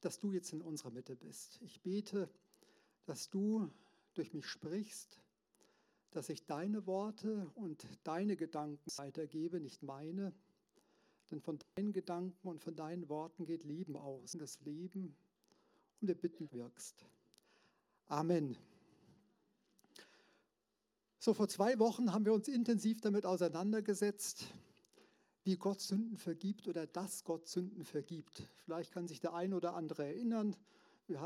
dass du jetzt in unserer Mitte bist. Ich bete, dass du durch mich sprichst, dass ich deine Worte und deine Gedanken weitergebe, nicht meine. Denn von deinen Gedanken und von deinen Worten geht Leben aus, das Leben und wir bitten wirkst. Amen. So, vor zwei Wochen haben wir uns intensiv damit auseinandergesetzt, wie Gott Sünden vergibt oder dass Gott Sünden vergibt. Vielleicht kann sich der ein oder andere erinnern.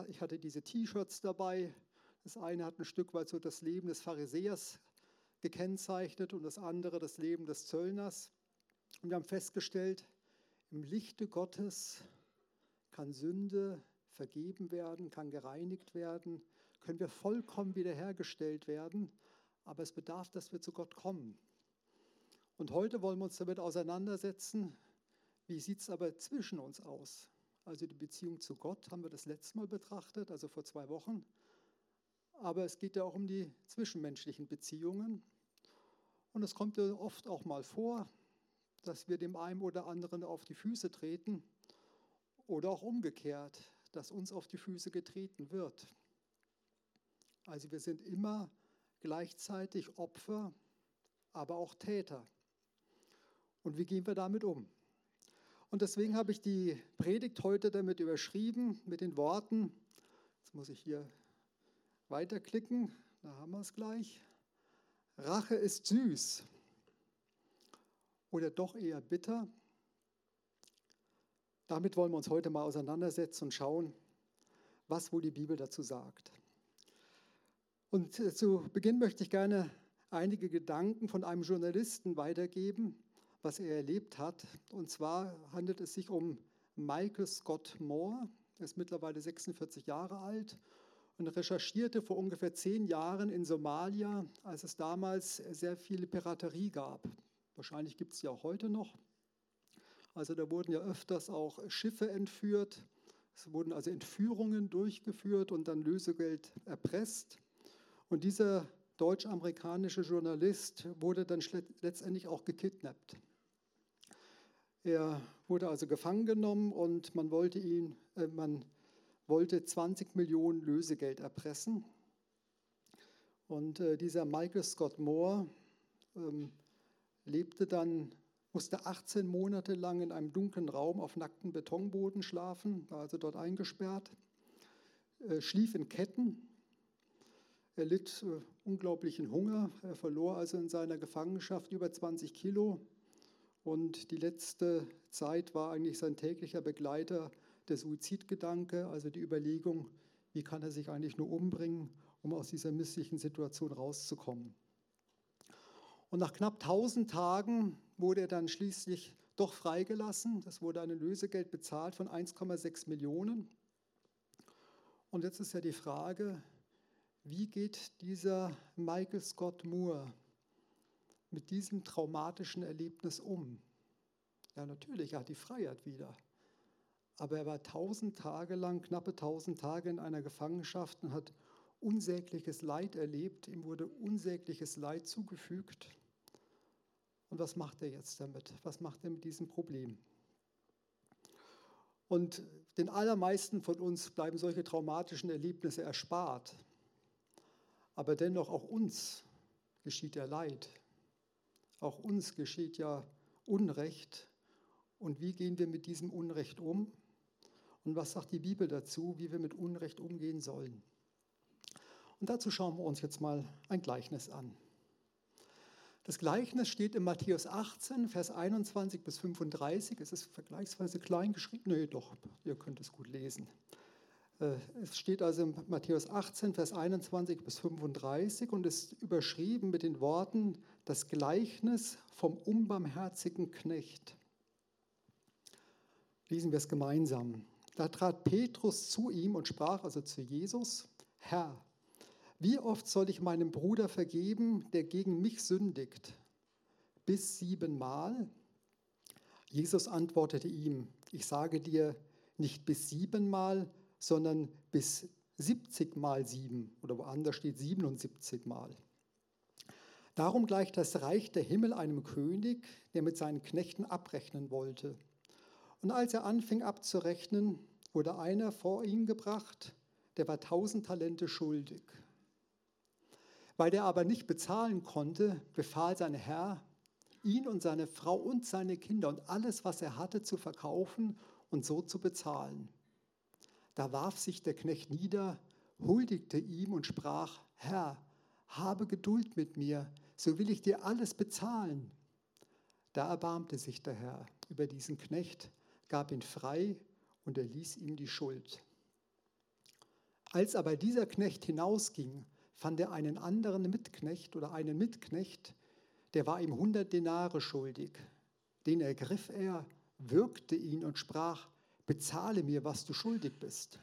Ich hatte diese T-Shirts dabei. Das eine hat ein Stück weit so das Leben des Pharisäers gekennzeichnet und das andere das Leben des Zöllners. Und wir haben festgestellt, im Lichte Gottes kann Sünde vergeben werden, kann gereinigt werden, können wir vollkommen wiederhergestellt werden, aber es bedarf, dass wir zu Gott kommen. Und heute wollen wir uns damit auseinandersetzen, wie sieht es aber zwischen uns aus? Also die Beziehung zu Gott haben wir das letzte Mal betrachtet, also vor zwei Wochen. Aber es geht ja auch um die zwischenmenschlichen Beziehungen. Und es kommt ja oft auch mal vor, dass wir dem einen oder anderen auf die Füße treten oder auch umgekehrt, dass uns auf die Füße getreten wird. Also wir sind immer gleichzeitig Opfer, aber auch Täter. Und wie gehen wir damit um? Und deswegen habe ich die Predigt heute damit überschrieben mit den Worten, jetzt muss ich hier weiterklicken, da haben wir es gleich. Rache ist süß oder doch eher bitter. Damit wollen wir uns heute mal auseinandersetzen und schauen, was wohl die Bibel dazu sagt. Und zu Beginn möchte ich gerne einige Gedanken von einem Journalisten weitergeben, was er erlebt hat. Und zwar handelt es sich um Michael Scott Moore. Er ist mittlerweile 46 Jahre alt und recherchierte vor ungefähr zehn Jahren in Somalia, als es damals sehr viele Piraterie gab. Wahrscheinlich gibt es ja auch heute noch. Also da wurden ja öfters auch Schiffe entführt. Es wurden also Entführungen durchgeführt und dann Lösegeld erpresst. Und dieser deutsch-amerikanische Journalist wurde dann letztendlich auch gekidnappt. Er wurde also gefangen genommen und man wollte ihn, äh, man wollte 20 Millionen Lösegeld erpressen. Und äh, dieser Michael Scott Moore ähm, lebte dann, musste 18 Monate lang in einem dunklen Raum auf nacktem Betonboden schlafen, war also dort eingesperrt, äh, schlief in Ketten. Er litt äh, unglaublichen Hunger. Er verlor also in seiner Gefangenschaft über 20 Kilo. Und die letzte Zeit war eigentlich sein täglicher Begleiter der Suizidgedanke, also die Überlegung, wie kann er sich eigentlich nur umbringen, um aus dieser misslichen Situation rauszukommen. Und nach knapp 1000 Tagen wurde er dann schließlich doch freigelassen. Das wurde ein Lösegeld bezahlt von 1,6 Millionen. Und jetzt ist ja die Frage, wie geht dieser Michael Scott Moore mit diesem traumatischen Erlebnis um? Ja, natürlich, er hat die Freiheit wieder. Aber er war tausend Tage lang, knappe tausend Tage in einer Gefangenschaft und hat unsägliches Leid erlebt. Ihm wurde unsägliches Leid zugefügt. Und was macht er jetzt damit? Was macht er mit diesem Problem? Und den allermeisten von uns bleiben solche traumatischen Erlebnisse erspart. Aber dennoch auch uns geschieht ja Leid. Auch uns geschieht ja Unrecht. Und wie gehen wir mit diesem Unrecht um? Und was sagt die Bibel dazu, wie wir mit Unrecht umgehen sollen? Und dazu schauen wir uns jetzt mal ein Gleichnis an. Das Gleichnis steht in Matthäus 18, Vers 21 bis 35. Es ist vergleichsweise klein geschrieben. Nee, doch, ihr könnt es gut lesen. Äh, es steht also in Matthäus 18, Vers 21 bis 35 und ist überschrieben mit den Worten, das Gleichnis vom unbarmherzigen Knecht. Lesen wir es gemeinsam. Da trat Petrus zu ihm und sprach also zu Jesus, Herr, wie oft soll ich meinem Bruder vergeben, der gegen mich sündigt? Bis siebenmal? Jesus antwortete ihm, ich sage dir nicht bis siebenmal, sondern bis 70 mal sieben oder woanders steht 77 mal. Darum gleicht das Reich der Himmel einem König, der mit seinen Knechten abrechnen wollte. Und als er anfing abzurechnen, wurde einer vor ihn gebracht, der war tausend Talente schuldig. Weil der aber nicht bezahlen konnte, befahl sein Herr, ihn und seine Frau und seine Kinder und alles, was er hatte, zu verkaufen und so zu bezahlen. Da warf sich der Knecht nieder, huldigte ihm und sprach, Herr, habe Geduld mit mir, so will ich dir alles bezahlen. Da erbarmte sich der Herr über diesen Knecht, gab ihn frei und erließ ihm die Schuld. Als aber dieser Knecht hinausging, fand er einen anderen Mitknecht oder einen Mitknecht, der war ihm hundert Denare schuldig. Den ergriff er, würgte ihn und sprach, bezahle mir, was du schuldig bist.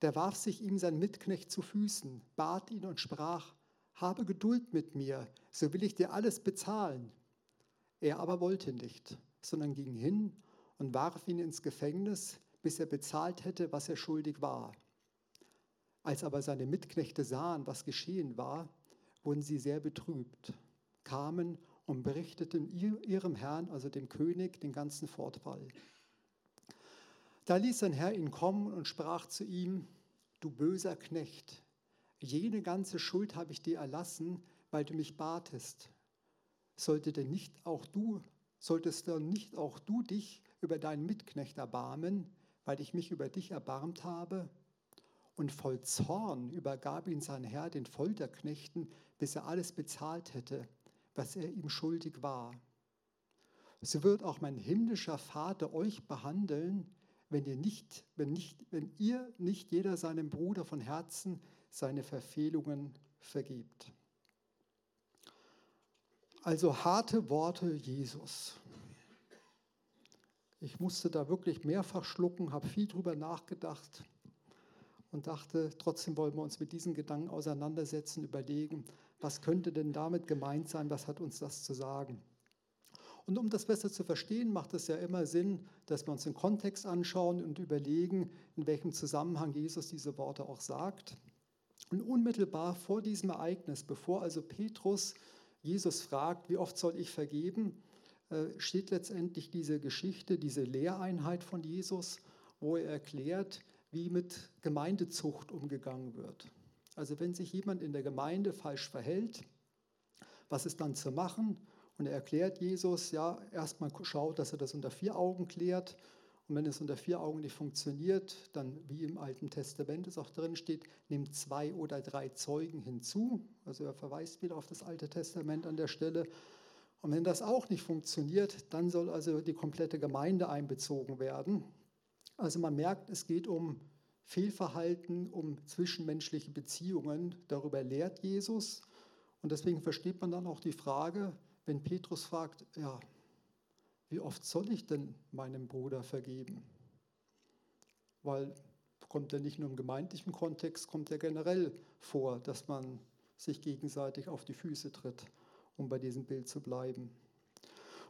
Da warf sich ihm sein Mitknecht zu Füßen, bat ihn und sprach, habe Geduld mit mir, so will ich dir alles bezahlen. Er aber wollte nicht, sondern ging hin und warf ihn ins Gefängnis, bis er bezahlt hätte, was er schuldig war. Als aber seine Mitknechte sahen, was geschehen war, wurden sie sehr betrübt, kamen und berichteten ihrem Herrn, also dem König, den ganzen Fortfall. Da ließ sein Herr ihn kommen und sprach zu ihm, du böser Knecht, jene ganze Schuld habe ich dir erlassen, weil du mich batest. Sollte denn nicht auch du, solltest denn nicht auch du dich über deinen Mitknecht erbarmen, weil ich mich über dich erbarmt habe? Und voll Zorn übergab ihn sein Herr den Folterknechten, bis er alles bezahlt hätte, was er ihm schuldig war. So wird auch mein himmlischer Vater euch behandeln, wenn ihr nicht, wenn nicht, wenn ihr nicht jeder seinem Bruder von Herzen seine Verfehlungen vergibt. Also harte Worte Jesus. Ich musste da wirklich mehrfach schlucken, habe viel drüber nachgedacht und dachte, trotzdem wollen wir uns mit diesen Gedanken auseinandersetzen, überlegen, was könnte denn damit gemeint sein, was hat uns das zu sagen. Und um das besser zu verstehen, macht es ja immer Sinn, dass wir uns den Kontext anschauen und überlegen, in welchem Zusammenhang Jesus diese Worte auch sagt. Und unmittelbar vor diesem Ereignis, bevor also Petrus Jesus fragt, wie oft soll ich vergeben, äh, steht letztendlich diese Geschichte, diese Lehreinheit von Jesus, wo er erklärt, wie mit Gemeindezucht umgegangen wird. Also wenn sich jemand in der Gemeinde falsch verhält, was ist dann zu machen? Und er erklärt Jesus, ja, erstmal schaut, dass er das unter vier Augen klärt. Und wenn es unter vier Augen nicht funktioniert, dann, wie im Alten Testament es auch drin steht, nimmt zwei oder drei Zeugen hinzu. Also er verweist wieder auf das Alte Testament an der Stelle. Und wenn das auch nicht funktioniert, dann soll also die komplette Gemeinde einbezogen werden. Also man merkt, es geht um Fehlverhalten, um zwischenmenschliche Beziehungen. Darüber lehrt Jesus. Und deswegen versteht man dann auch die Frage, wenn Petrus fragt, ja, wie oft soll ich denn meinem Bruder vergeben? Weil kommt ja nicht nur im gemeindlichen Kontext, kommt ja generell vor, dass man sich gegenseitig auf die Füße tritt, um bei diesem Bild zu bleiben.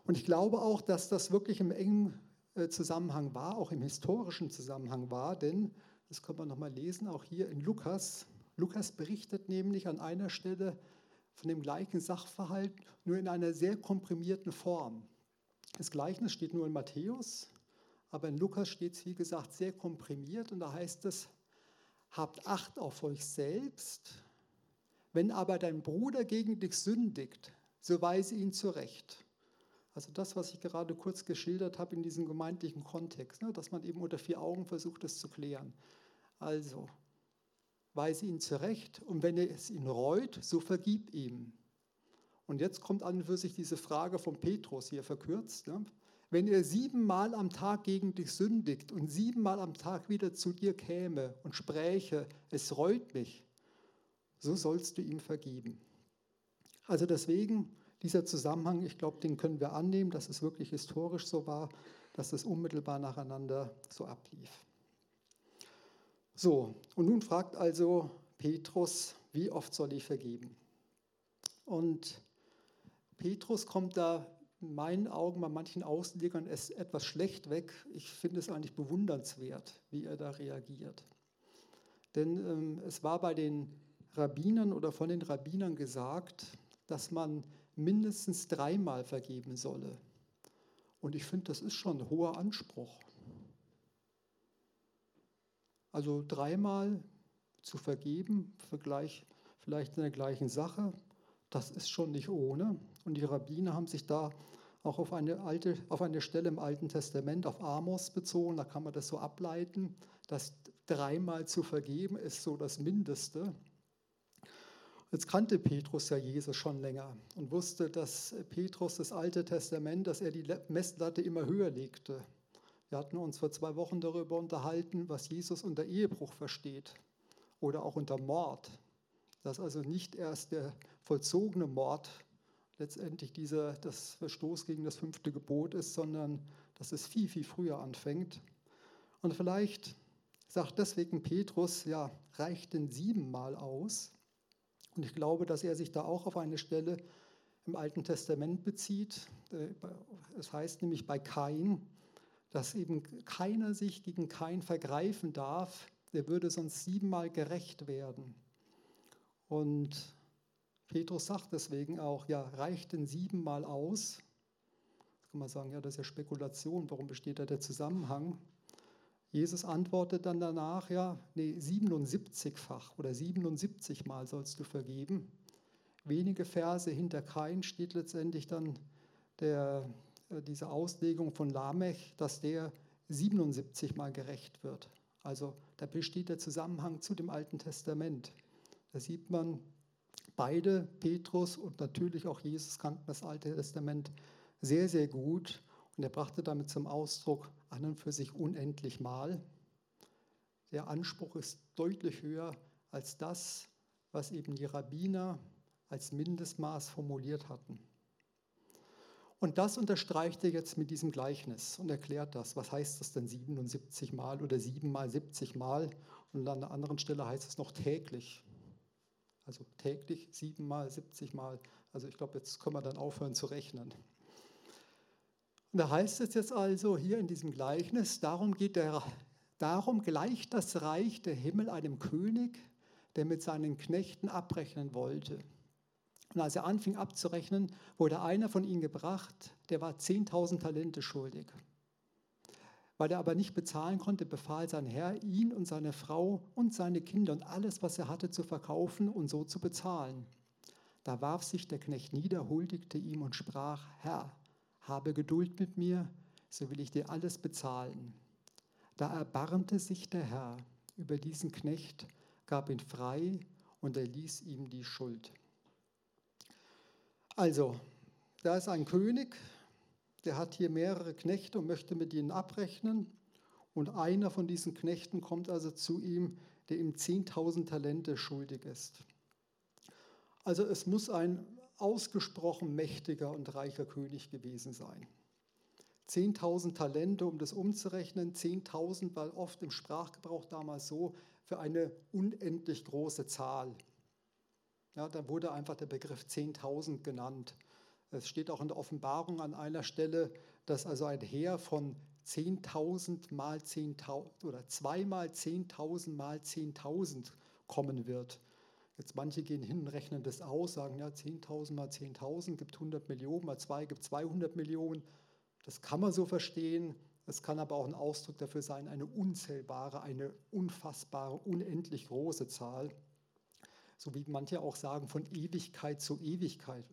Und ich glaube auch, dass das wirklich im engen äh, Zusammenhang war, auch im historischen Zusammenhang war, denn, das kann man nochmal lesen, auch hier in Lukas, Lukas berichtet nämlich an einer Stelle, von dem gleichen Sachverhalt, nur in einer sehr komprimierten Form. Das Gleichnis steht nur in Matthäus, aber in Lukas steht es, wie gesagt, sehr komprimiert und da heißt es, habt Acht auf euch selbst, wenn aber dein Bruder gegen dich sündigt, so weise ihn zurecht. Also das, was ich gerade kurz geschildert habe in diesem gemeindlichen Kontext, ne, dass man eben unter vier Augen versucht, das zu klären. Also, weise ihn zurecht und wenn es ihn reut, so vergib ihm. Und jetzt kommt an und für sich diese Frage von Petrus hier verkürzt. Ne? Wenn er siebenmal am Tag gegen dich sündigt und siebenmal am Tag wieder zu dir käme und spräche, es reut mich, so sollst du ihm vergeben. Also deswegen dieser Zusammenhang, ich glaube, den können wir annehmen, dass es wirklich historisch so war, dass es unmittelbar nacheinander so ablief. So, und nun fragt also Petrus, wie oft soll ich vergeben? Und Petrus kommt da in meinen Augen bei manchen Auslegern etwas schlecht weg. Ich finde es eigentlich bewundernswert, wie er da reagiert. Denn ähm, es war bei den Rabbinern oder von den Rabbinern gesagt, dass man mindestens dreimal vergeben solle. Und ich finde, das ist schon ein hoher Anspruch. Also dreimal zu vergeben, vielleicht in der gleichen Sache, das ist schon nicht ohne. Und die Rabbiner haben sich da auch auf eine, alte, auf eine Stelle im Alten Testament, auf Amos bezogen. Da kann man das so ableiten, dass dreimal zu vergeben ist so das Mindeste. Jetzt kannte Petrus ja Jesus schon länger und wusste, dass Petrus das Alte Testament, dass er die Messlatte immer höher legte. Wir hatten uns vor zwei Wochen darüber unterhalten, was Jesus unter Ehebruch versteht oder auch unter Mord. Dass also nicht erst der vollzogene Mord letztendlich dieser, das Verstoß gegen das fünfte Gebot ist, sondern dass es viel, viel früher anfängt. Und vielleicht sagt deswegen Petrus, ja, reicht denn siebenmal aus? Und ich glaube, dass er sich da auch auf eine Stelle im Alten Testament bezieht. Äh, es heißt nämlich bei Kain, dass eben keiner sich gegen Kain vergreifen darf, der würde sonst siebenmal gerecht werden. Und Petrus sagt deswegen auch, ja, reicht denn siebenmal aus? Da kann man sagen, ja, das ist ja Spekulation, warum besteht da der Zusammenhang? Jesus antwortet dann danach, ja, nee, 77-fach oder 77 Mal sollst du vergeben. Wenige Verse hinter Kain steht letztendlich dann der, diese Auslegung von Lamech, dass der 77 Mal gerecht wird. Also da besteht der Zusammenhang zu dem Alten Testament. Da sieht man, beide, Petrus und natürlich auch Jesus, kannten das Alte Testament sehr, sehr gut. Und er brachte damit zum Ausdruck, an und für sich unendlich mal. Der Anspruch ist deutlich höher als das, was eben die Rabbiner als Mindestmaß formuliert hatten. Und das unterstreicht er jetzt mit diesem Gleichnis und erklärt das. Was heißt das denn 77 Mal oder 7 mal 70 Mal? Und an der anderen Stelle heißt es noch täglich. Also täglich 7 mal 70 Mal. Also ich glaube, jetzt können wir dann aufhören zu rechnen. Und da heißt es jetzt also hier in diesem Gleichnis, darum, geht der, darum gleicht das Reich der Himmel einem König, der mit seinen Knechten abrechnen wollte. Und als er anfing abzurechnen, wurde einer von ihnen gebracht, der war 10.000 Talente schuldig. Weil er aber nicht bezahlen konnte, befahl sein Herr, ihn und seine Frau und seine Kinder und alles, was er hatte, zu verkaufen und so zu bezahlen. Da warf sich der Knecht nieder, huldigte ihm und sprach, Herr, habe Geduld mit mir, so will ich dir alles bezahlen. Da erbarmte sich der Herr über diesen Knecht, gab ihn frei und erließ ihm die Schuld. Also, da ist ein König, der hat hier mehrere Knechte und möchte mit ihnen abrechnen. Und einer von diesen Knechten kommt also zu ihm, der ihm 10.000 Talente schuldig ist. Also es muss ein ausgesprochen mächtiger und reicher König gewesen sein. 10.000 Talente, um das umzurechnen. 10.000 war oft im Sprachgebrauch damals so für eine unendlich große Zahl. Ja, da wurde einfach der Begriff 10.000 genannt. Es steht auch in der Offenbarung an einer Stelle, dass also ein Heer von 10.000 mal 10.000 oder zweimal 10.000 mal 10.000 kommen wird. Jetzt manche gehen hin und rechnen das aus, sagen, ja, 10.000 mal 10.000 gibt 100 Millionen, mal 2 gibt 200 Millionen. Das kann man so verstehen. Es kann aber auch ein Ausdruck dafür sein, eine unzählbare, eine unfassbare, unendlich große Zahl. So wie manche auch sagen, von Ewigkeit zu Ewigkeit.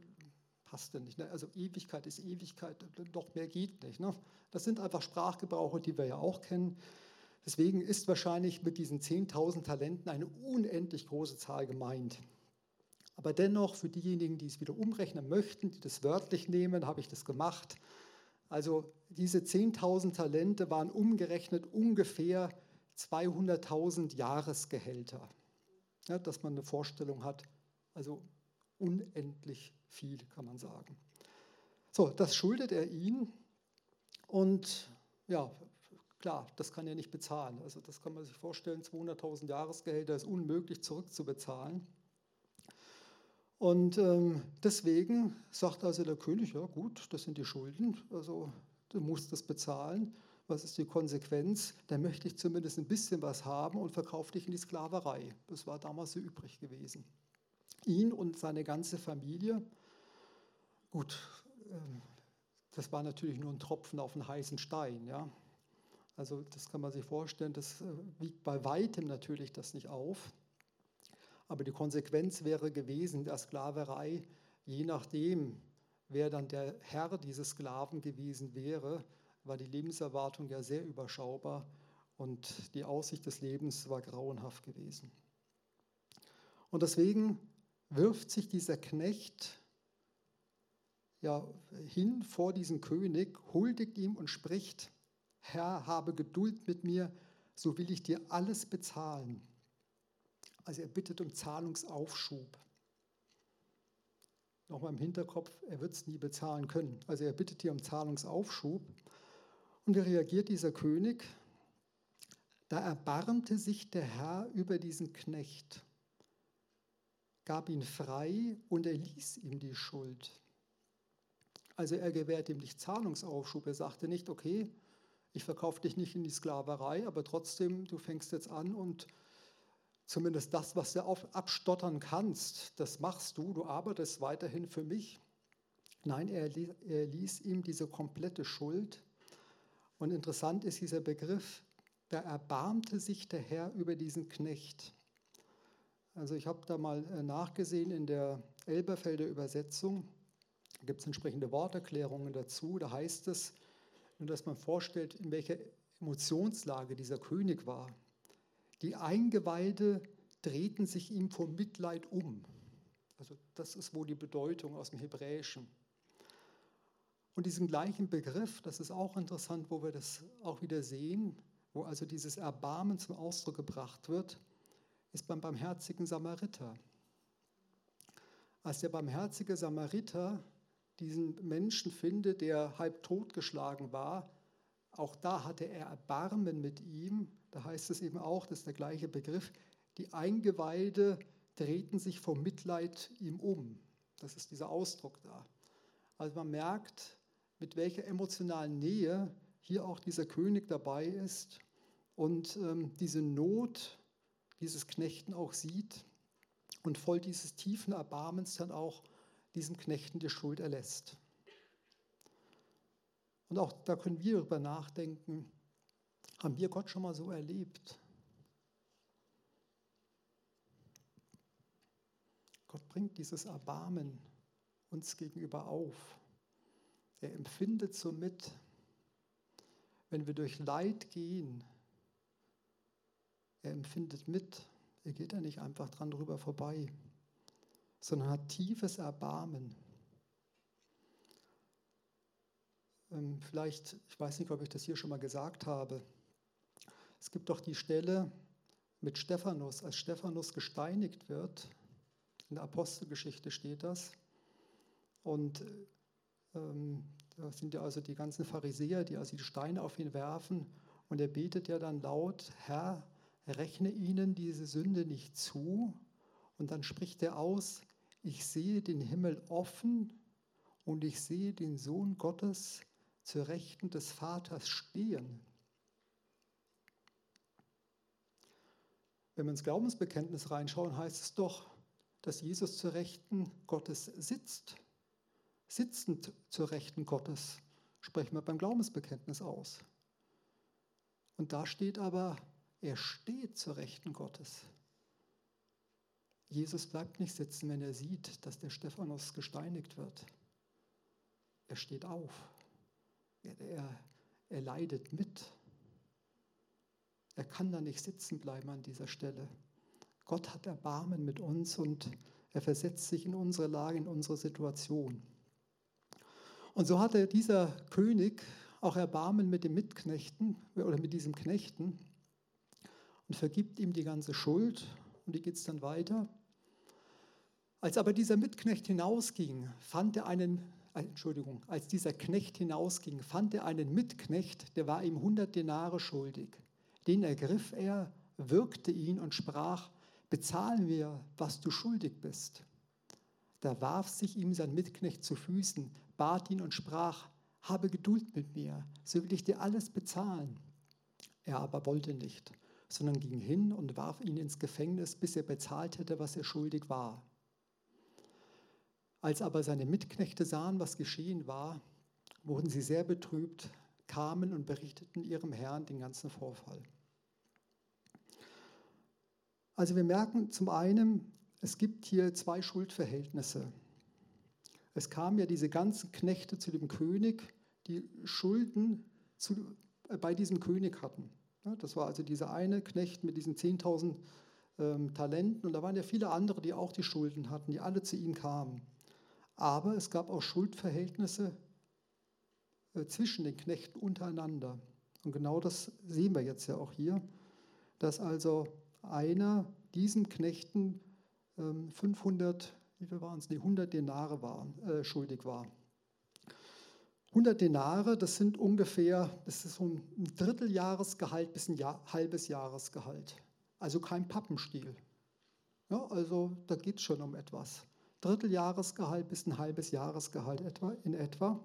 Passt denn nicht. Ne? Also Ewigkeit ist Ewigkeit, doch mehr geht nicht. Ne? Das sind einfach Sprachgebrauche, die wir ja auch kennen. Deswegen ist wahrscheinlich mit diesen 10.000 Talenten eine unendlich große Zahl gemeint. Aber dennoch, für diejenigen, die es wieder umrechnen möchten, die das wörtlich nehmen, habe ich das gemacht. Also diese 10.000 Talente waren umgerechnet ungefähr 200.000 Jahresgehälter. Ja, dass man eine Vorstellung hat, also unendlich viel, kann man sagen. So, das schuldet er ihn und ja, Klar, das kann er nicht bezahlen. Also das kann man sich vorstellen, 200.000 Jahresgehälter ist unmöglich zurückzubezahlen. Und ähm, deswegen sagt also der König, ja gut, das sind die Schulden, also du musst das bezahlen. Was ist die Konsequenz? Da möchte ich zumindest ein bisschen was haben und verkaufe dich in die Sklaverei. Das war damals so übrig gewesen. Ihn und seine ganze Familie, gut, ähm, das war natürlich nur ein Tropfen auf einen heißen Stein. Ja. Also das kann man sich vorstellen, das äh, wiegt bei weitem natürlich das nicht auf. Aber die Konsequenz wäre gewesen, der Sklaverei, je nachdem, wer dann der Herr dieses Sklaven gewesen wäre, war die Lebenserwartung ja sehr überschaubar und die Aussicht des Lebens war grauenhaft gewesen. Und deswegen wirft sich dieser Knecht ja, hin vor diesen König, huldigt ihm und spricht, Herr, habe Geduld mit mir, so will ich dir alles bezahlen. Also er bittet um Zahlungsaufschub. Nochmal im Hinterkopf, er wird es nie bezahlen können. Also er bittet hier um Zahlungsaufschub. Und wie reagiert dieser König? Da erbarmte sich der Herr über diesen Knecht, gab ihn frei und erließ ihm die Schuld. Also er gewährt ihm nicht Zahlungsaufschub. Er sagte nicht, okay, ich verkaufe dich nicht in die Sklaverei, aber trotzdem, du fängst jetzt an und zumindest das, was du abstottern kannst, das machst du, du arbeitest weiterhin für mich. Nein, er ließ ihm diese komplette Schuld. Und interessant ist dieser Begriff, da erbarmte sich der Herr über diesen Knecht. Also ich habe da mal äh, nachgesehen in der Elberfelder Übersetzung, gibt es entsprechende Worterklärungen dazu, da heißt es, nur dass man vorstellt, in welcher Emotionslage dieser König war. Die Eingeweide drehten sich ihm vor Mitleid um. Also das ist wohl die Bedeutung aus dem Hebräischen. Und diesen gleichen Begriff, das ist auch interessant, wo wir das auch wieder sehen, wo also dieses Erbarmen zum Ausdruck gebracht wird, ist beim barmherzigen Samariter. Als der barmherzige Samariter diesen Menschen findet, der halb totgeschlagen war, auch da hatte er Erbarmen mit ihm. Da heißt es eben auch, das ist der gleiche Begriff, die Eingeweide drehten sich vom Mitleid ihm um. Das ist dieser Ausdruck da. Also man merkt, mit welcher emotionalen Nähe hier auch dieser König dabei ist und ähm, diese Not dieses Knechten auch sieht und voll dieses tiefen Erbarmens dann auch diesem Knechten die Schuld erlässt. Und auch da können wir darüber nachdenken, haben wir Gott schon mal so erlebt? Gott bringt dieses Erbarmen uns gegenüber auf. Er empfindet so mit, wenn wir durch Leid gehen. Er empfindet mit. Er geht da nicht einfach dran drüber vorbei sondern hat tiefes Erbarmen. Ähm, vielleicht, ich weiß nicht, ob ich das hier schon mal gesagt habe, es gibt doch die Stelle mit Stephanus, als Stephanus gesteinigt wird, in der Apostelgeschichte steht das, und da sind ja also die ganzen Pharisäer, die also die Steine auf ihn werfen, und er betet ja dann laut, Herr, rechne ihnen diese Sünde nicht zu, und dann spricht er aus, ich sehe den Himmel offen und ich sehe den Sohn Gottes zur Rechten des Vaters stehen. Wenn wir ins Glaubensbekenntnis reinschauen, heißt es doch, dass Jesus zur Rechten Gottes sitzt. Sitzend zur Rechten Gottes sprechen wir beim Glaubensbekenntnis aus. Und da steht aber, er steht zur Rechten Gottes. Jesus bleibt nicht sitzen, wenn er sieht, dass der Stephanus gesteinigt wird. Er steht auf. Er, er, er leidet mit. Er kann da nicht sitzen bleiben an dieser Stelle. Gott hat Erbarmen mit uns und er versetzt sich in unsere Lage, in unsere Situation. Und so hatte dieser König auch Erbarmen mit dem Mitknechten oder mit diesem Knechten und vergibt ihm die ganze Schuld und wie geht es dann weiter? Als aber dieser Mitknecht hinausging, fand er einen, äh, Entschuldigung, als dieser Knecht hinausging, fand er einen Mitknecht, der war ihm 100 Denare schuldig. Den ergriff er, wirkte ihn und sprach, bezahl mir, was du schuldig bist. Da warf sich ihm sein Mitknecht zu Füßen, bat ihn und sprach, habe Geduld mit mir, so will ich dir alles bezahlen. Er aber wollte nicht sondern ging hin und warf ihn ins Gefängnis, bis er bezahlt hätte, was er schuldig war. Als aber seine Mitknechte sahen, was geschehen war, wurden sie sehr betrübt, kamen und berichteten ihrem Herrn den ganzen Vorfall. Also wir merken zum einen, es gibt hier zwei Schuldverhältnisse. Es kamen ja diese ganzen Knechte zu dem König, die Schulden zu, äh, bei diesem König hatten. Ja, das war also dieser eine Knecht mit diesen 10.000 ähm, Talenten und da waren ja viele andere, die auch die Schulden hatten, die alle zu ihm kamen. Aber es gab auch Schuldverhältnisse äh, zwischen den Knechten untereinander. Und genau das sehen wir jetzt ja auch hier, dass also einer diesen Knechten 500, ähm, wie viel waren es, nee, 100 Denare waren, äh, schuldig war. 100 Denare, das sind ungefähr, das ist so ein Dritteljahresgehalt bis ein Jahr, halbes Jahresgehalt. Also kein Pappenstiel. Ja, also da geht es schon um etwas. Dritteljahresgehalt bis ein halbes Jahresgehalt etwa, in etwa.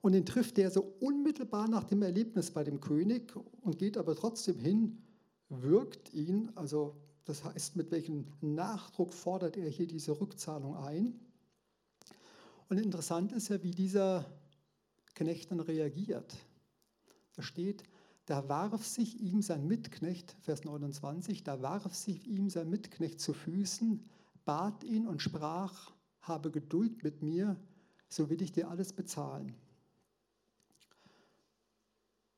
Und den trifft er so unmittelbar nach dem Erlebnis bei dem König und geht aber trotzdem hin, wirkt ihn, also das heißt, mit welchem Nachdruck fordert er hier diese Rückzahlung ein. Und interessant ist ja, wie dieser Knecht dann reagiert. Da steht, da warf sich ihm sein Mitknecht, Vers 29, da warf sich ihm sein Mitknecht zu Füßen, bat ihn und sprach, habe Geduld mit mir, so will ich dir alles bezahlen.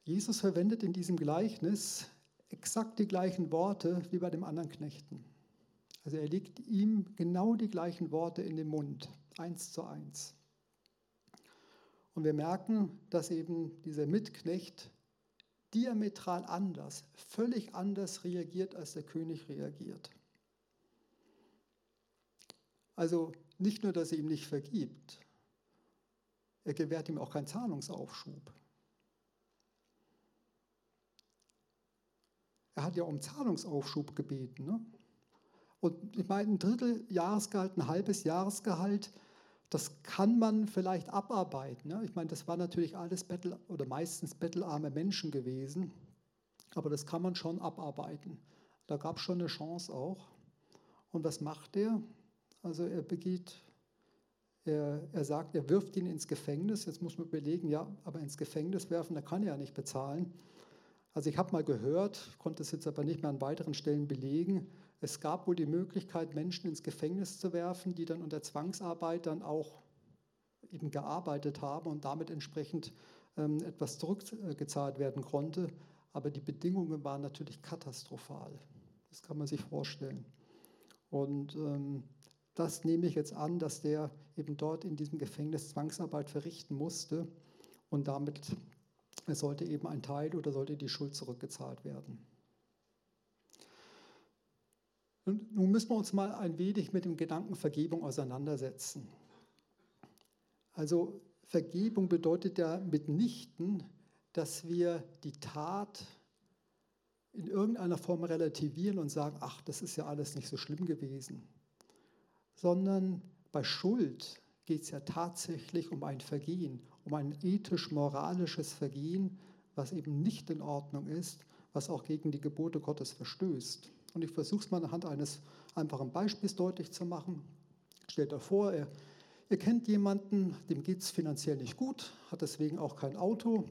Jesus verwendet in diesem Gleichnis exakt die gleichen Worte wie bei dem anderen Knechten. Also er legt ihm genau die gleichen Worte in den Mund, eins zu eins. Und wir merken, dass eben dieser Mitknecht diametral anders, völlig anders reagiert, als der König reagiert. Also nicht nur, dass er ihm nicht vergibt, er gewährt ihm auch keinen Zahlungsaufschub. Er hat ja um Zahlungsaufschub gebeten. Ne? Und ich meine, ein Drittel Jahresgehalt, ein halbes Jahresgehalt, das kann man vielleicht abarbeiten. Ne? Ich meine, das war natürlich alles Bettel oder meistens bettelarme Menschen gewesen, aber das kann man schon abarbeiten. Da gab es schon eine Chance auch. Und was macht er? Also er begeht, er, er sagt, er wirft ihn ins Gefängnis. Jetzt muss man überlegen, ja, aber ins Gefängnis werfen, da kann er ja nicht bezahlen. Also ich habe mal gehört, konnte es jetzt aber nicht mehr an weiteren Stellen belegen, es gab wohl die Möglichkeit, Menschen ins Gefängnis zu werfen, die dann unter Zwangsarbeit dann auch eben gearbeitet haben und damit entsprechend ähm, etwas zurückgezahlt werden konnte. Aber die Bedingungen waren natürlich katastrophal. Das kann man sich vorstellen. Und ähm, das nehme ich jetzt an, dass der eben dort in diesem Gefängnis Zwangsarbeit verrichten musste und damit sollte eben ein Teil oder sollte die Schuld zurückgezahlt werden. Und nun müssen wir uns mal ein wenig mit dem Gedanken Vergebung auseinandersetzen. Also Vergebung bedeutet ja mitnichten, dass wir die Tat in irgendeiner Form relativieren und sagen, ach, das ist ja alles nicht so schlimm gewesen, sondern bei Schuld geht es ja tatsächlich um ein Vergehen, um ein ethisch-moralisches Vergehen, was eben nicht in Ordnung ist, was auch gegen die Gebote Gottes verstößt. Und ich versuche es mal anhand eines einfachen Beispiels deutlich zu machen. Stellt euch vor, ihr, ihr kennt jemanden, dem geht es finanziell nicht gut, hat deswegen auch kein Auto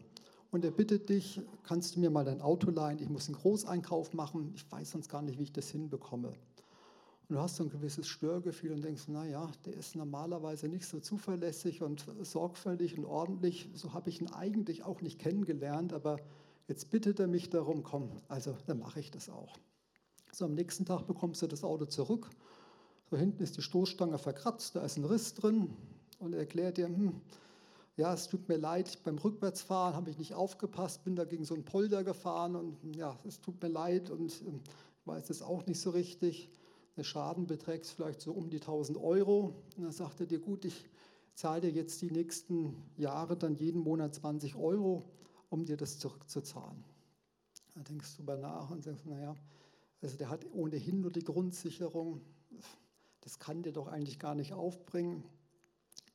und er bittet dich, kannst du mir mal dein Auto leihen, ich muss einen Großeinkauf machen, ich weiß sonst gar nicht, wie ich das hinbekomme. Und du hast so ein gewisses Störgefühl und denkst, naja, der ist normalerweise nicht so zuverlässig und sorgfältig und ordentlich. So habe ich ihn eigentlich auch nicht kennengelernt, aber jetzt bittet er mich darum, komm, also dann mache ich das auch. So, am nächsten Tag bekommst du das Auto zurück. So hinten ist die Stoßstange verkratzt, da ist ein Riss drin und er erklärt dir, hm, ja, es tut mir leid, beim Rückwärtsfahren habe ich nicht aufgepasst, bin da gegen so einen Polder gefahren und ja, es tut mir leid und ähm, ich weiß es auch nicht so richtig. Der Schaden beträgt vielleicht so um die 1000 Euro. Und dann sagt er dir, gut, ich zahle dir jetzt die nächsten Jahre dann jeden Monat 20 Euro, um dir das zurückzuzahlen. Da denkst du drüber nach und sagst, naja, also der hat ohnehin nur die Grundsicherung. Das kann der doch eigentlich gar nicht aufbringen.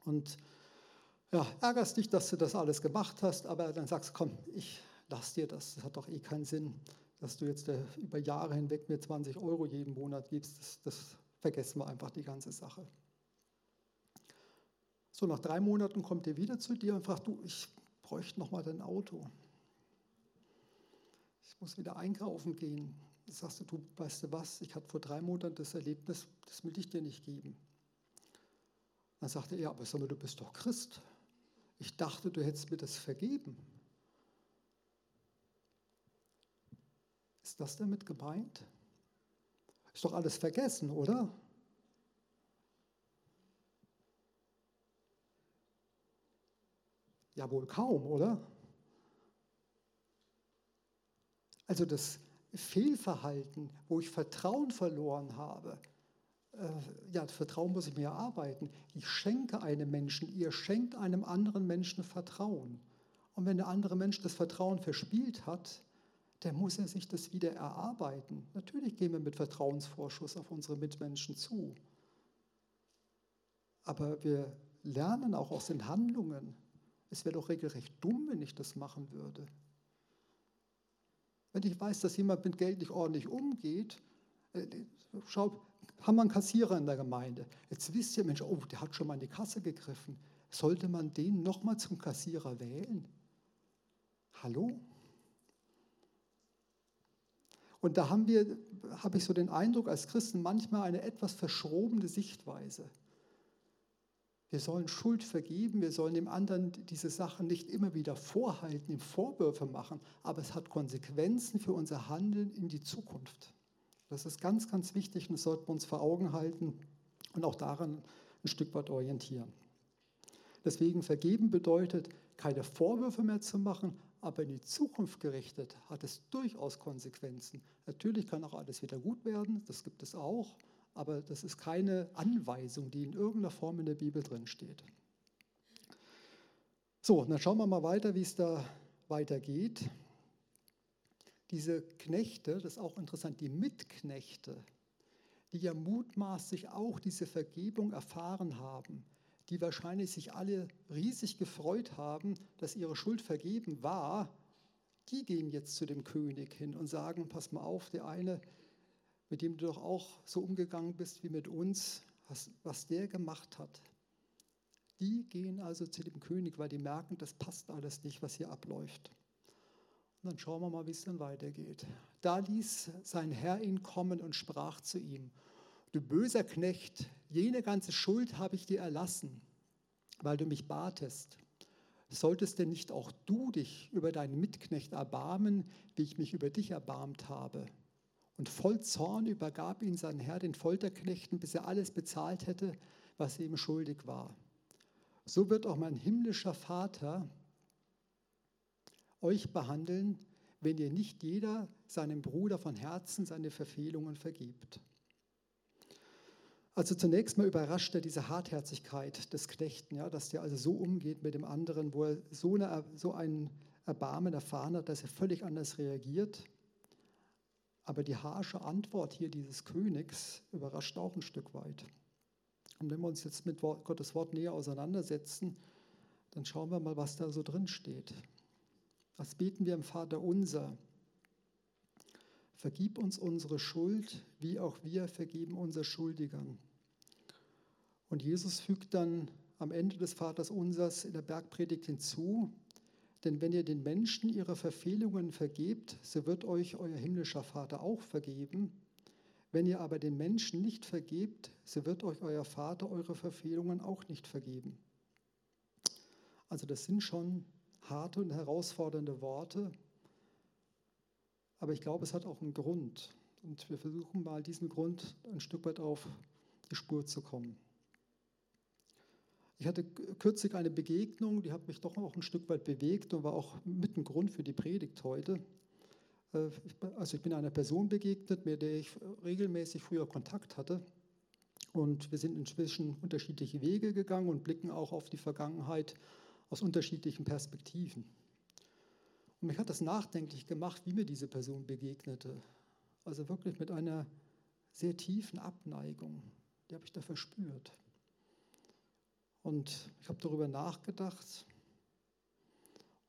Und ja, ärgerst dich, dass du das alles gemacht hast, aber dann sagst, komm, ich lass dir das. Das hat doch eh keinen Sinn, dass du jetzt über Jahre hinweg mir 20 Euro jeden Monat gibst. Das, das vergessen wir einfach die ganze Sache. So, nach drei Monaten kommt er wieder zu dir und fragt, du, ich bräuchte noch mal dein Auto. Ich muss wieder einkaufen gehen. Dann sagst du, du weißt du was, ich hatte vor drei Monaten das Erlebnis, das will ich dir nicht geben. Dann sagte er, ja, aber sag mal, du bist doch Christ. Ich dachte, du hättest mir das vergeben. Ist das damit gemeint? Ist doch alles vergessen, oder? Ja, wohl kaum, oder? Also das Fehlverhalten, wo ich Vertrauen verloren habe, äh, ja, Vertrauen muss ich mir erarbeiten. Ich schenke einem Menschen, ihr schenkt einem anderen Menschen Vertrauen. Und wenn der andere Mensch das Vertrauen verspielt hat, dann muss er sich das wieder erarbeiten. Natürlich gehen wir mit Vertrauensvorschuss auf unsere Mitmenschen zu. Aber wir lernen auch aus den Handlungen. Es wäre doch regelrecht dumm, wenn ich das machen würde. Wenn ich weiß, dass jemand mit Geld nicht ordentlich umgeht, äh, schau, haben wir einen Kassierer in der Gemeinde. Jetzt wisst ihr, Mensch, oh, der hat schon mal in die Kasse gegriffen. Sollte man den nochmal zum Kassierer wählen? Hallo? Und da haben wir, habe ich so den Eindruck, als Christen manchmal eine etwas verschrobene Sichtweise. Wir sollen Schuld vergeben, wir sollen dem anderen diese Sachen nicht immer wieder vorhalten, ihm Vorwürfe machen, aber es hat Konsequenzen für unser Handeln in die Zukunft. Das ist ganz, ganz wichtig und das sollten wir uns vor Augen halten und auch daran ein Stück weit orientieren. Deswegen vergeben bedeutet, keine Vorwürfe mehr zu machen, aber in die Zukunft gerichtet hat es durchaus Konsequenzen. Natürlich kann auch alles wieder gut werden, das gibt es auch, aber das ist keine Anweisung, die in irgendeiner Form in der Bibel drin steht. So, dann schauen wir mal weiter, wie es da weitergeht diese Knechte, das ist auch interessant, die Mitknechte, die ja mutmaßlich auch diese Vergebung erfahren haben, die wahrscheinlich sich alle riesig gefreut haben, dass ihre Schuld vergeben war, die gehen jetzt zu dem König hin und sagen, pass mal auf, der eine, mit dem du doch auch so umgegangen bist wie mit uns, was, was der gemacht hat. Die gehen also zu dem König, weil die merken, das passt alles nicht, was hier abläuft. Und dann schauen wir mal, wie es dann weitergeht. Da ließ sein Herr ihn kommen und sprach zu ihm, du böser Knecht, jene ganze Schuld habe ich dir erlassen, weil du mich batest. Solltest denn nicht auch du dich über deinen Mitknecht erbarmen, wie ich mich über dich erbarmt habe? Und voll Zorn übergab ihn sein Herr den Folterknechten, bis er alles bezahlt hätte, was ihm schuldig war. So wird auch mein himmlischer Vater euch behandeln, wenn ihr nicht jeder seinem Bruder von Herzen seine Verfehlungen vergibt. Also zunächst mal überrascht er diese Hartherzigkeit des Knechten, ja, dass der also so umgeht mit dem anderen, wo er so, eine, so ein Erbarmen erfahren hat, dass er völlig anders reagiert. Aber die harsche Antwort hier dieses Königs überrascht auch ein Stück weit. Und wenn wir uns jetzt mit Gottes Wort näher auseinandersetzen, dann schauen wir mal, was da so drin steht. Was beten wir im Vater unser? Vergib uns unsere Schuld, wie auch wir vergeben unser Schuldigern. Und Jesus fügt dann am Ende des Vaters unsers in der Bergpredigt hinzu, denn wenn ihr den Menschen ihre Verfehlungen vergebt, so wird euch euer himmlischer Vater auch vergeben. Wenn ihr aber den Menschen nicht vergebt, so wird euch euer Vater eure Verfehlungen auch nicht vergeben. Also das sind schon harte und herausfordernde Worte, aber ich glaube, es hat auch einen Grund. Und wir versuchen mal, diesen Grund ein Stück weit auf die Spur zu kommen. Ich hatte kürzlich eine Begegnung, die hat mich doch auch ein Stück weit bewegt und war auch mit ein Grund für die Predigt heute. Äh, also ich bin einer Person begegnet, mit der ich regelmäßig früher Kontakt hatte. Und wir sind inzwischen unterschiedliche Wege gegangen und blicken auch auf die Vergangenheit aus unterschiedlichen Perspektiven. Und mich hat das nachdenklich gemacht, wie mir diese Person begegnete. Also wirklich mit einer sehr tiefen Abneigung. Die habe ich da verspürt. Und ich habe darüber nachgedacht.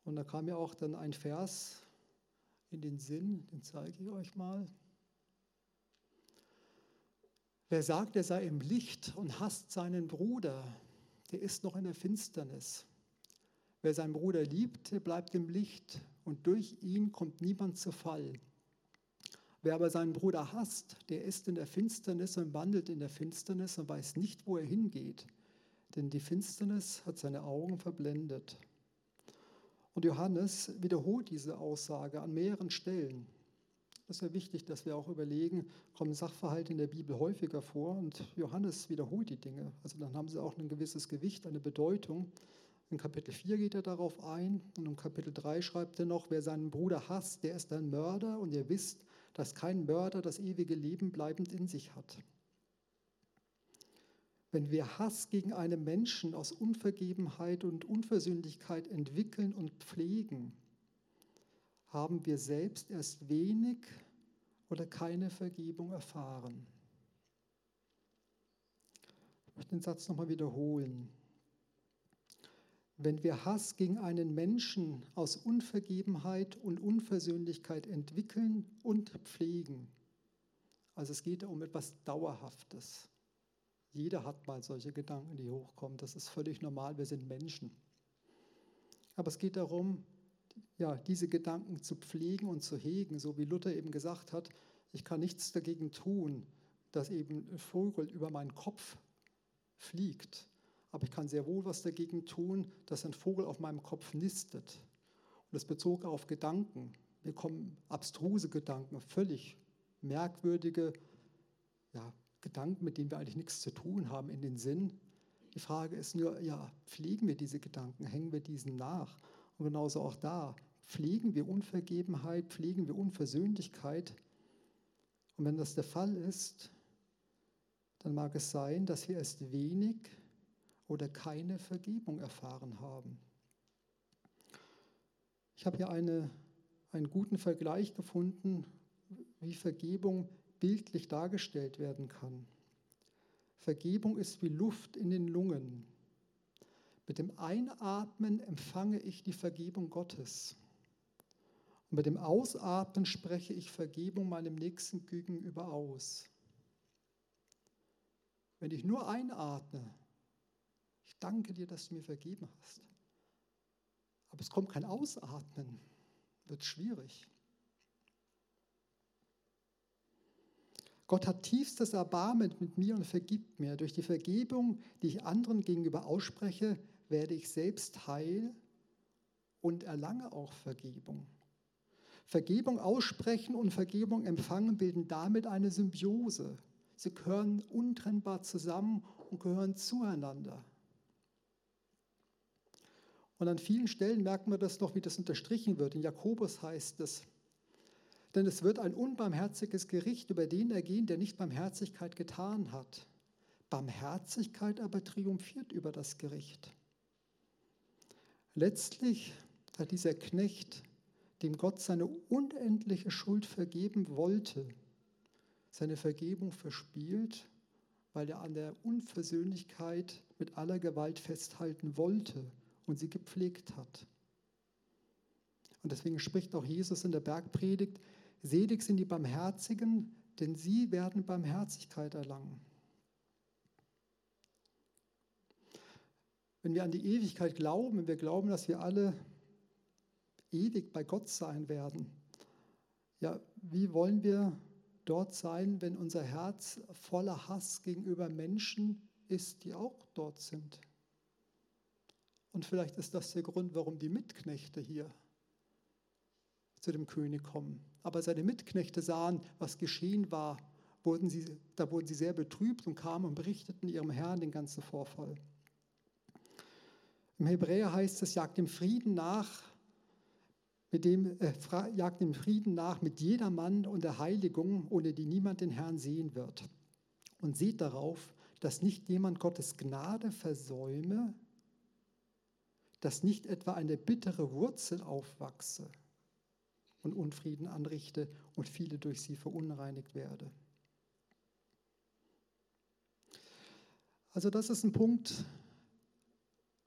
Und da kam mir auch dann ein Vers in den Sinn, den zeige ich euch mal. Wer sagt, er sei im Licht und hasst seinen Bruder, der ist noch in der Finsternis. Wer seinen Bruder liebt, der bleibt im Licht und durch ihn kommt niemand zu Fall. Wer aber seinen Bruder hasst, der ist in der Finsternis und wandelt in der Finsternis und weiß nicht, wo er hingeht, denn die Finsternis hat seine Augen verblendet. Und Johannes wiederholt diese Aussage an mehreren Stellen. Das ist ja wichtig, dass wir auch überlegen, kommen Sachverhalte in der Bibel häufiger vor und Johannes wiederholt die Dinge. Also dann haben sie auch ein gewisses Gewicht, eine Bedeutung. In Kapitel 4 geht er darauf ein und im Kapitel 3 schreibt er noch, wer seinen Bruder hasst, der ist ein Mörder und ihr wisst, dass kein Mörder das ewige Leben bleibend in sich hat. Wenn wir Hass gegen einen Menschen aus Unvergebenheit und Unversöhnlichkeit entwickeln und pflegen, haben wir selbst erst wenig oder keine Vergebung erfahren. Ich möchte den Satz nochmal wiederholen. Wenn wir Hass gegen einen Menschen aus Unvergebenheit und Unversöhnlichkeit entwickeln und pflegen, also es geht um etwas Dauerhaftes. Jeder hat mal solche Gedanken, die hochkommen. Das ist völlig normal, wir sind Menschen. Aber es geht darum, ja, diese Gedanken zu pflegen und zu hegen, so wie Luther eben gesagt hat, ich kann nichts dagegen tun, dass eben ein Vogel über meinen Kopf fliegt. Aber ich kann sehr wohl was dagegen tun, dass ein Vogel auf meinem Kopf nistet. Und das bezog auf Gedanken. Mir kommen abstruse Gedanken, völlig merkwürdige ja, Gedanken, mit denen wir eigentlich nichts zu tun haben, in den Sinn. Die Frage ist nur, ja, pflegen wir diese Gedanken, hängen wir diesen nach? Und genauso auch da, pflegen wir Unvergebenheit, pflegen wir Unversöhnlichkeit. Und wenn das der Fall ist, dann mag es sein, dass wir erst wenig oder keine Vergebung erfahren haben. Ich habe hier eine, einen guten Vergleich gefunden, wie Vergebung bildlich dargestellt werden kann. Vergebung ist wie Luft in den Lungen. Mit dem Einatmen empfange ich die Vergebung Gottes. Und mit dem Ausatmen spreche ich Vergebung meinem Nächsten gegenüber aus. Wenn ich nur einatme, danke dir, dass du mir vergeben hast. Aber es kommt kein Ausatmen, wird schwierig. Gott hat tiefstes Erbarmen mit mir und vergibt mir. Durch die Vergebung, die ich anderen gegenüber ausspreche, werde ich selbst heil und erlange auch Vergebung. Vergebung aussprechen und Vergebung empfangen bilden damit eine Symbiose. Sie gehören untrennbar zusammen und gehören zueinander. Und an vielen Stellen merken wir das noch, wie das unterstrichen wird. In Jakobus heißt es, denn es wird ein unbarmherziges Gericht über den ergehen, der nicht Barmherzigkeit getan hat. Barmherzigkeit aber triumphiert über das Gericht. Letztlich hat dieser Knecht, dem Gott seine unendliche Schuld vergeben wollte, seine Vergebung verspielt, weil er an der Unversöhnlichkeit mit aller Gewalt festhalten wollte und sie gepflegt hat. Und deswegen spricht auch Jesus in der Bergpredigt, selig sind die Barmherzigen, denn sie werden Barmherzigkeit erlangen. Wenn wir an die Ewigkeit glauben, wenn wir glauben, dass wir alle ewig bei Gott sein werden, ja, wie wollen wir dort sein, wenn unser Herz voller Hass gegenüber Menschen ist, die auch dort sind? Und vielleicht ist das der Grund, warum die Mitknechte hier zu dem König kommen. Aber seine Mitknechte sahen, was geschehen war, wurden sie, da wurden sie sehr betrübt und kamen und berichteten ihrem Herrn den ganzen Vorfall. Im Hebräer heißt es, jagt dem Frieden nach, mit dem, äh, jagt dem Frieden nach mit jedermann und der Heiligung, ohne die niemand den Herrn sehen wird. Und seht darauf, dass nicht jemand Gottes Gnade versäume, dass nicht etwa eine bittere Wurzel aufwachse und Unfrieden anrichte und viele durch sie verunreinigt werde. Also das ist ein Punkt,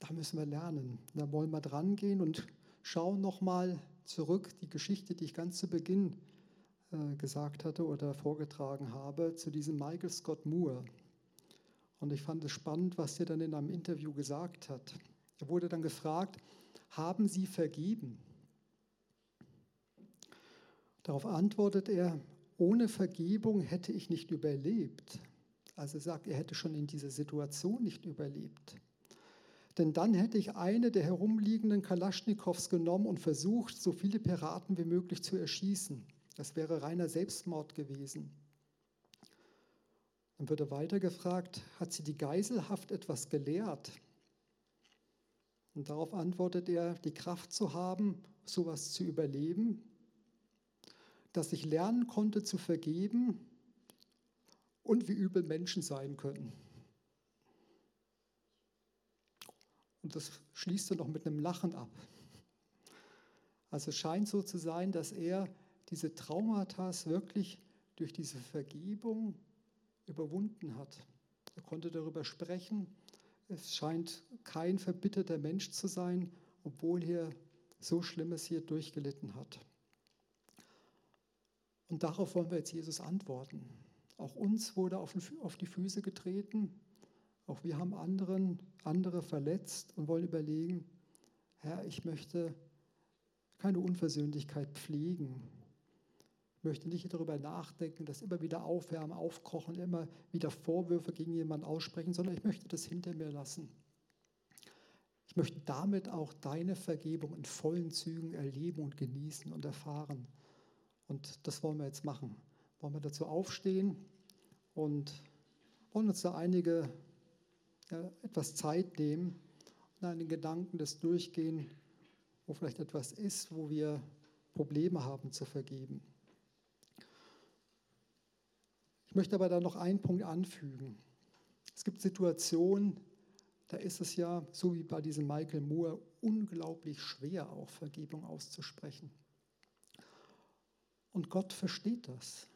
da müssen wir lernen. Da wollen wir dran gehen und schauen nochmal zurück, die Geschichte, die ich ganz zu Beginn äh, gesagt hatte oder vorgetragen habe, zu diesem Michael Scott Moore. Und ich fand es spannend, was er dann in einem Interview gesagt hat. Er wurde dann gefragt, haben Sie vergeben? Darauf antwortet er, ohne Vergebung hätte ich nicht überlebt. Also sagt, er hätte schon in dieser Situation nicht überlebt. Denn dann hätte ich eine der herumliegenden Kalaschnikows genommen und versucht, so viele Piraten wie möglich zu erschießen. Das wäre reiner Selbstmord gewesen. Dann wird er weiter gefragt, hat sie die Geiselhaft etwas gelehrt? Und darauf antwortet er, die Kraft zu haben, sowas zu überleben, dass ich lernen konnte zu vergeben und wie übel Menschen sein können. Und das schließt er noch mit einem Lachen ab. Also es scheint so zu sein, dass er diese Traumata wirklich durch diese Vergebung überwunden hat. Er konnte darüber sprechen. Es scheint kein verbitterter Mensch zu sein, obwohl er so Schlimmes hier durchgelitten hat. Und darauf wollen wir jetzt Jesus antworten. Auch uns wurde auf die Füße getreten. Auch wir haben anderen, andere verletzt und wollen überlegen, Herr, ich möchte keine Unversöhnlichkeit pflegen möchte nicht darüber nachdenken, das immer wieder aufwärmen, aufkochen, immer wieder Vorwürfe gegen jemanden aussprechen, sondern ich möchte das hinter mir lassen. Ich möchte damit auch deine Vergebung in vollen Zügen erleben und genießen und erfahren. Und das wollen wir jetzt machen. Wollen wir dazu aufstehen und wollen uns da einige ja, etwas Zeit nehmen und einen Gedanken des Durchgehen, wo vielleicht etwas ist, wo wir Probleme haben zu vergeben. Ich möchte aber da noch einen Punkt anfügen. Es gibt Situationen, da ist es ja, so wie bei diesem Michael Moore, unglaublich schwer, auch Vergebung auszusprechen. Und Gott versteht das.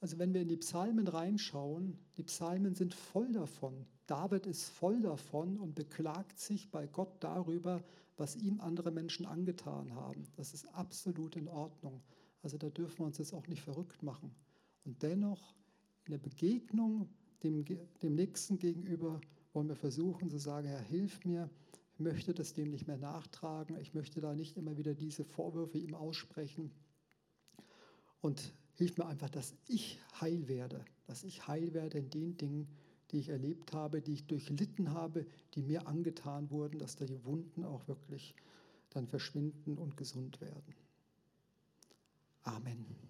Also wenn wir in die Psalmen reinschauen, die Psalmen sind voll davon. David ist voll davon und beklagt sich bei Gott darüber, was ihm andere Menschen angetan haben. Das ist absolut in Ordnung. Also da dürfen wir uns jetzt auch nicht verrückt machen. Und dennoch in der Begegnung dem, dem Nächsten gegenüber wollen wir versuchen zu sagen, Herr, hilf mir, ich möchte das dem nicht mehr nachtragen, ich möchte da nicht immer wieder diese Vorwürfe ihm aussprechen. Und hilf mir einfach, dass ich heil werde, dass ich heil werde in den Dingen, die ich erlebt habe, die ich durchlitten habe, die mir angetan wurden, dass da die Wunden auch wirklich dann verschwinden und gesund werden. Amen.